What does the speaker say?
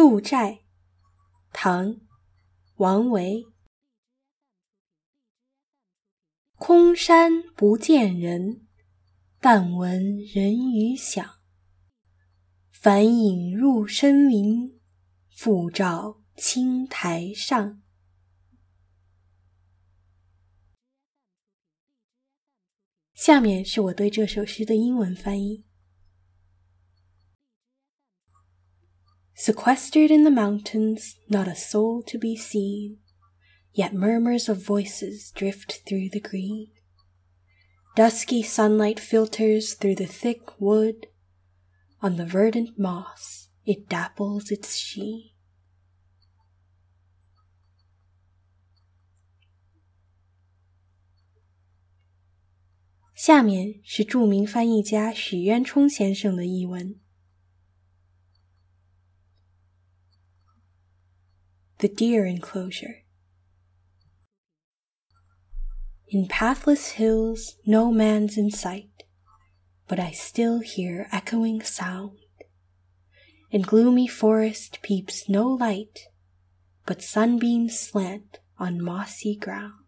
鹿柴，唐，王维。空山不见人，但闻人语响。返影入深林，复照青苔上。下面是我对这首诗的英文翻译。Sequestered in the mountains, not a soul to be seen, yet murmurs of voices drift through the green. Dusky sunlight filters through the thick wood, on the verdant moss it dapples its sheen. 下面是着名翻译家许渊冲先生的译文。 The Deer Enclosure. In pathless hills, no man's in sight, but I still hear echoing sound. In gloomy forest peeps no light, but sunbeams slant on mossy ground.